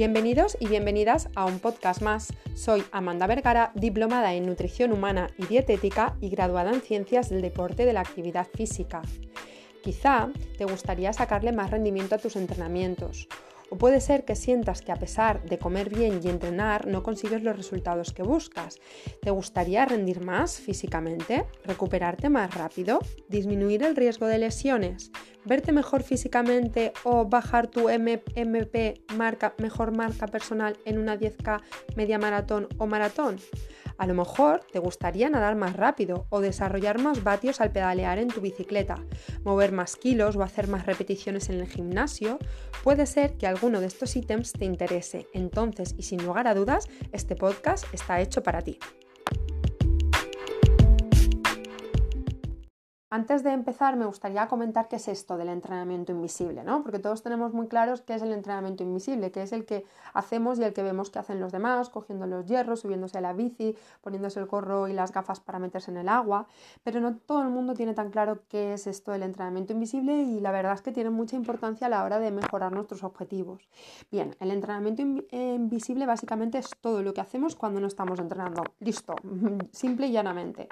Bienvenidos y bienvenidas a un podcast más. Soy Amanda Vergara, diplomada en nutrición humana y dietética y graduada en ciencias del deporte de la actividad física. Quizá te gustaría sacarle más rendimiento a tus entrenamientos o puede ser que sientas que a pesar de comer bien y entrenar no consigues los resultados que buscas. ¿Te gustaría rendir más físicamente? ¿Recuperarte más rápido? ¿Disminuir el riesgo de lesiones? ¿Verte mejor físicamente o bajar tu MP marca, mejor marca personal en una 10K media maratón o maratón? A lo mejor te gustaría nadar más rápido o desarrollar más vatios al pedalear en tu bicicleta, mover más kilos o hacer más repeticiones en el gimnasio. Puede ser que alguno de estos ítems te interese. Entonces, y sin lugar a dudas, este podcast está hecho para ti. Antes de empezar, me gustaría comentar qué es esto del entrenamiento invisible, ¿no? Porque todos tenemos muy claros qué es el entrenamiento invisible, que es el que hacemos y el que vemos que hacen los demás, cogiendo los hierros, subiéndose a la bici, poniéndose el gorro y las gafas para meterse en el agua, pero no todo el mundo tiene tan claro qué es esto del entrenamiento invisible y la verdad es que tiene mucha importancia a la hora de mejorar nuestros objetivos. Bien, el entrenamiento eh, invisible básicamente es todo lo que hacemos cuando no estamos entrenando. Listo, simple y llanamente.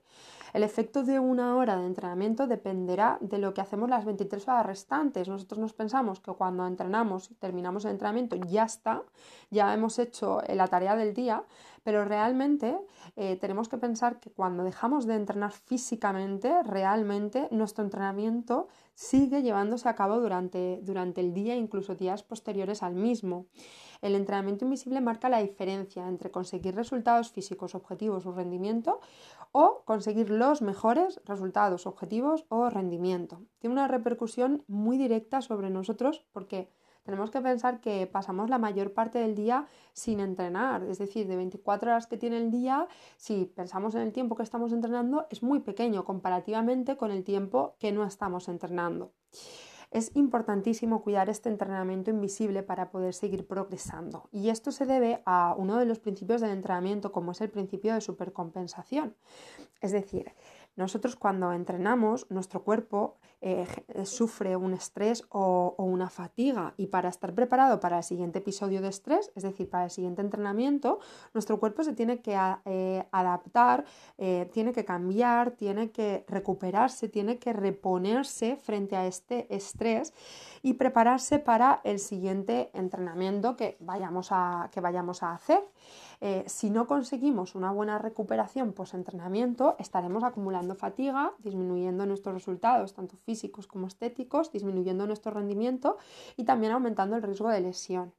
El efecto de una hora de entrenamiento dependerá de lo que hacemos las 23 horas restantes. Nosotros nos pensamos que cuando entrenamos y terminamos el entrenamiento ya está, ya hemos hecho la tarea del día, pero realmente eh, tenemos que pensar que cuando dejamos de entrenar físicamente, realmente nuestro entrenamiento sigue llevándose a cabo durante, durante el día, incluso días posteriores al mismo. El entrenamiento invisible marca la diferencia entre conseguir resultados físicos objetivos o rendimiento o conseguir los mejores resultados objetivos o rendimiento. Tiene una repercusión muy directa sobre nosotros porque tenemos que pensar que pasamos la mayor parte del día sin entrenar, es decir, de 24 horas que tiene el día, si pensamos en el tiempo que estamos entrenando, es muy pequeño comparativamente con el tiempo que no estamos entrenando. Es importantísimo cuidar este entrenamiento invisible para poder seguir progresando. Y esto se debe a uno de los principios del entrenamiento, como es el principio de supercompensación. Es decir, nosotros cuando entrenamos, nuestro cuerpo eh, sufre un estrés o, una fatiga y para estar preparado para el siguiente episodio de estrés, es decir, para el siguiente entrenamiento, nuestro cuerpo se tiene que eh, adaptar, eh, tiene que cambiar, tiene que recuperarse, tiene que reponerse frente a este estrés y prepararse para el siguiente entrenamiento que vayamos a, que vayamos a hacer. Eh, si no conseguimos una buena recuperación post-entrenamiento, estaremos acumulando fatiga, disminuyendo nuestros resultados, tanto físicos como estéticos, disminuyendo nuestro rendimiento y también aumentando el riesgo de lesión.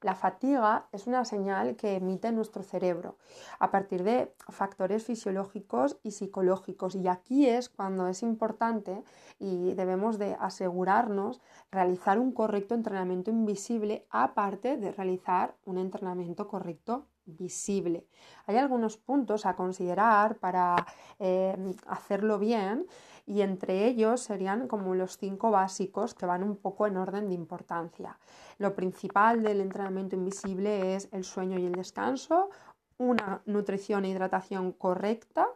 La fatiga es una señal que emite nuestro cerebro a partir de factores fisiológicos y psicológicos y aquí es cuando es importante y debemos de asegurarnos realizar un correcto entrenamiento invisible aparte de realizar un entrenamiento correcto visible. Hay algunos puntos a considerar para eh, hacerlo bien y entre ellos serían como los cinco básicos que van un poco en orden de importancia. Lo principal del entrenamiento invisible es el sueño y el descanso, una nutrición e hidratación correcta,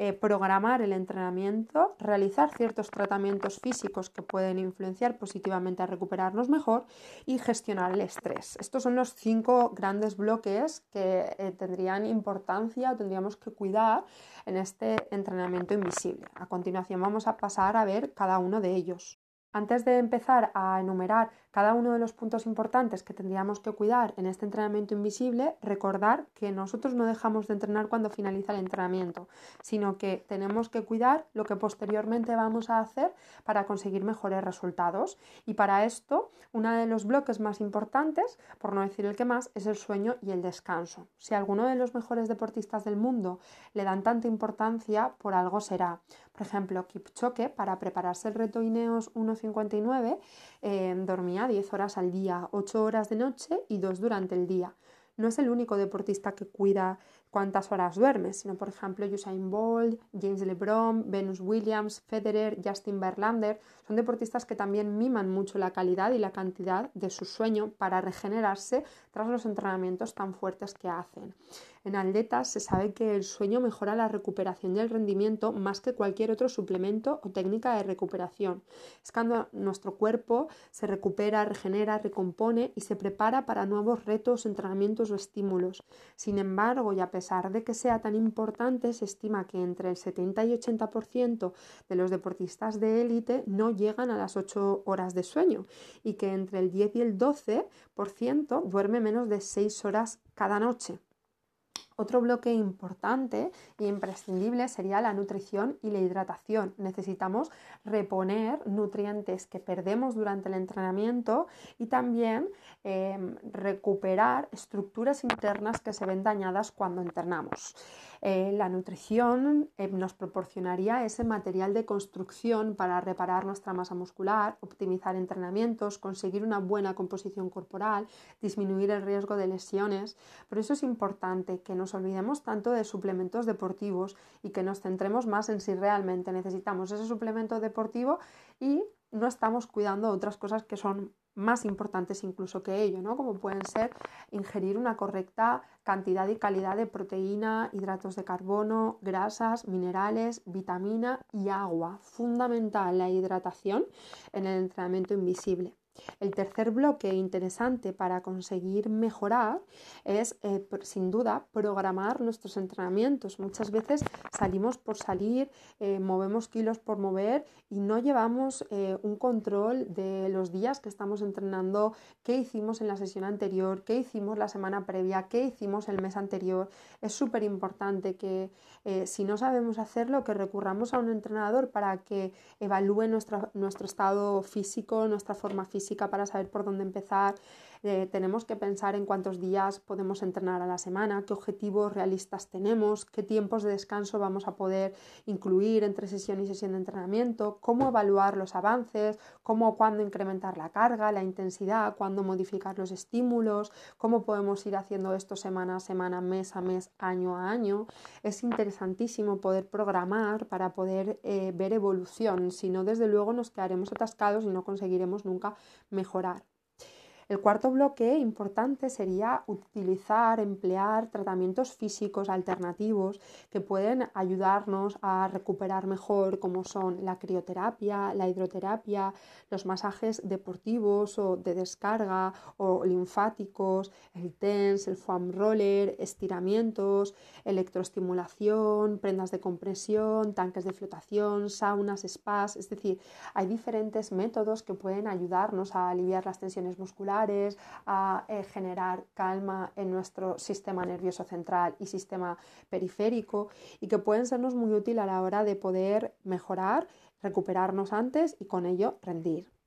eh, programar el entrenamiento, realizar ciertos tratamientos físicos que pueden influenciar positivamente a recuperarnos mejor y gestionar el estrés. Estos son los cinco grandes bloques que eh, tendrían importancia o tendríamos que cuidar en este entrenamiento invisible. A continuación vamos a pasar a ver cada uno de ellos. Antes de empezar a enumerar cada uno de los puntos importantes que tendríamos que cuidar en este entrenamiento invisible, recordar que nosotros no dejamos de entrenar cuando finaliza el entrenamiento, sino que tenemos que cuidar lo que posteriormente vamos a hacer para conseguir mejores resultados. Y para esto, uno de los bloques más importantes, por no decir el que más, es el sueño y el descanso. Si alguno de los mejores deportistas del mundo le dan tanta importancia, por algo será. Por ejemplo, Kipchoge, para prepararse el reto Ineos 1.59, eh, dormía 10 horas al día, 8 horas de noche y 2 durante el día. No es el único deportista que cuida cuántas horas duermes, sino por ejemplo Usain Bolt, James LeBron, Venus Williams, Federer, Justin Verlander, son deportistas que también miman mucho la calidad y la cantidad de su sueño para regenerarse tras los entrenamientos tan fuertes que hacen. En atletas se sabe que el sueño mejora la recuperación y el rendimiento más que cualquier otro suplemento o técnica de recuperación. Es cuando nuestro cuerpo se recupera, regenera, recompone y se prepara para nuevos retos, entrenamientos o estímulos. Sin embargo, y de que sea tan importante, se estima que entre el 70 y 80% de los deportistas de élite no llegan a las 8 horas de sueño y que entre el 10 y el 12% duerme menos de 6 horas cada noche. Otro bloque importante e imprescindible sería la nutrición y la hidratación. Necesitamos reponer nutrientes que perdemos durante el entrenamiento y también em, recuperar estructuras internas que se ven dañadas cuando entrenamos. Eh, la nutrición eh, nos proporcionaría ese material de construcción para reparar nuestra masa muscular, optimizar entrenamientos, conseguir una buena composición corporal, disminuir el riesgo de lesiones. Por eso es importante que nos olvidemos tanto de suplementos deportivos y que nos centremos más en si realmente necesitamos ese suplemento deportivo y no estamos cuidando otras cosas que son más importantes incluso que ello, ¿no? Como pueden ser ingerir una correcta cantidad y calidad de proteína, hidratos de carbono, grasas, minerales, vitamina y agua. Fundamental la hidratación en el entrenamiento invisible. El tercer bloque interesante para conseguir mejorar es, eh, sin duda, programar nuestros entrenamientos. Muchas veces salimos por salir, eh, movemos kilos por mover y no llevamos eh, un control de los días que estamos entrenando, qué hicimos en la sesión anterior, qué hicimos la semana previa, qué hicimos el mes anterior. Es súper importante que si no sabemos hacerlo, que recurramos a un entrenador para que evalúe nuestro estado físico, nuestra forma física para saber por dónde empezar. Eh, tenemos que pensar en cuántos días podemos entrenar a la semana, qué objetivos realistas tenemos, qué tiempos de descanso vamos a poder incluir entre sesión y sesión de entrenamiento, cómo evaluar los avances, cómo cuándo incrementar la carga, la intensidad, cuándo modificar los estímulos, cómo podemos ir haciendo esto semana a semana, mes a mes, año a año. Es interesantísimo poder programar para poder eh, ver evolución, si no desde luego nos quedaremos atascados y no conseguiremos nunca mejorar. El cuarto bloque importante sería utilizar, emplear tratamientos físicos alternativos que pueden ayudarnos a recuperar mejor, como son la crioterapia, la hidroterapia, los masajes deportivos o de descarga o linfáticos, el TENS, el foam roller, estiramientos, electroestimulación, prendas de compresión, tanques de flotación, saunas, spas, es decir, hay diferentes métodos que pueden ayudarnos a aliviar las tensiones musculares a eh, generar calma en nuestro sistema nervioso central y sistema periférico y que pueden sernos muy útil a la hora de poder mejorar, recuperarnos antes y con ello rendir.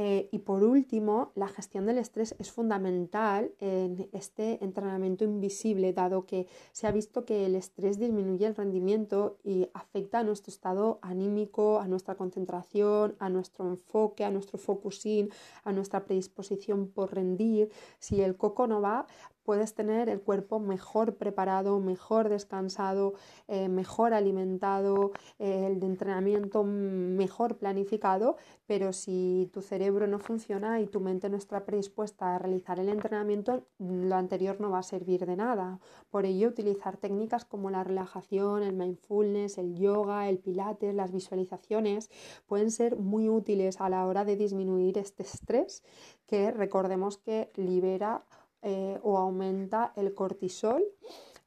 Eh, y por último, la gestión del estrés es fundamental en este entrenamiento invisible, dado que se ha visto que el estrés disminuye el rendimiento y afecta a nuestro estado anímico, a nuestra concentración, a nuestro enfoque, a nuestro focusing, a nuestra predisposición por rendir. Si el coco no va, puedes tener el cuerpo mejor preparado, mejor descansado, eh, mejor alimentado, eh, el entrenamiento mejor planificado, pero si tu cerebro no funciona y tu mente no está predispuesta a realizar el entrenamiento, lo anterior no va a servir de nada. Por ello, utilizar técnicas como la relajación, el mindfulness, el yoga, el pilates, las visualizaciones pueden ser muy útiles a la hora de disminuir este estrés que recordemos que libera eh, o aumenta el cortisol,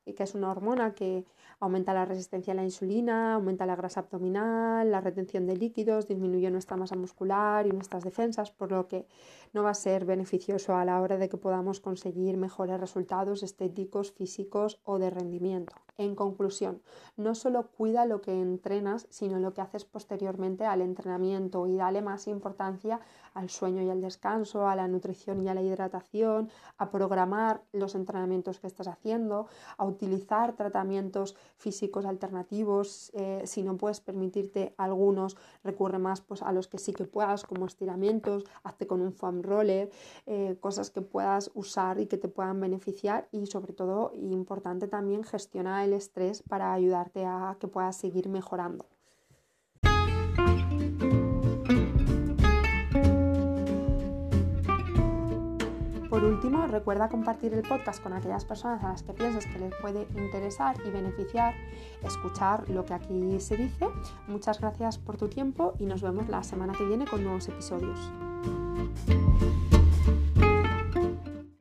que es una hormona que aumenta la resistencia a la insulina, aumenta la grasa abdominal, la retención de líquidos, disminuye nuestra masa muscular y nuestras defensas, por lo que no va a ser beneficioso a la hora de que podamos conseguir mejores resultados estéticos, físicos o de rendimiento. En conclusión, no solo cuida lo que entrenas, sino lo que haces posteriormente al entrenamiento y dale más importancia al sueño y al descanso, a la nutrición y a la hidratación, a programar los entrenamientos que estás haciendo, a utilizar tratamientos físicos alternativos. Eh, si no puedes permitirte algunos, recurre más pues, a los que sí que puedas, como estiramientos, hazte con un foam roller, eh, cosas que puedas usar y que te puedan beneficiar y sobre todo, importante también, gestiona el estrés para ayudarte a que puedas seguir mejorando. Por último, recuerda compartir el podcast con aquellas personas a las que piensas que les puede interesar y beneficiar escuchar lo que aquí se dice. Muchas gracias por tu tiempo y nos vemos la semana que viene con nuevos episodios.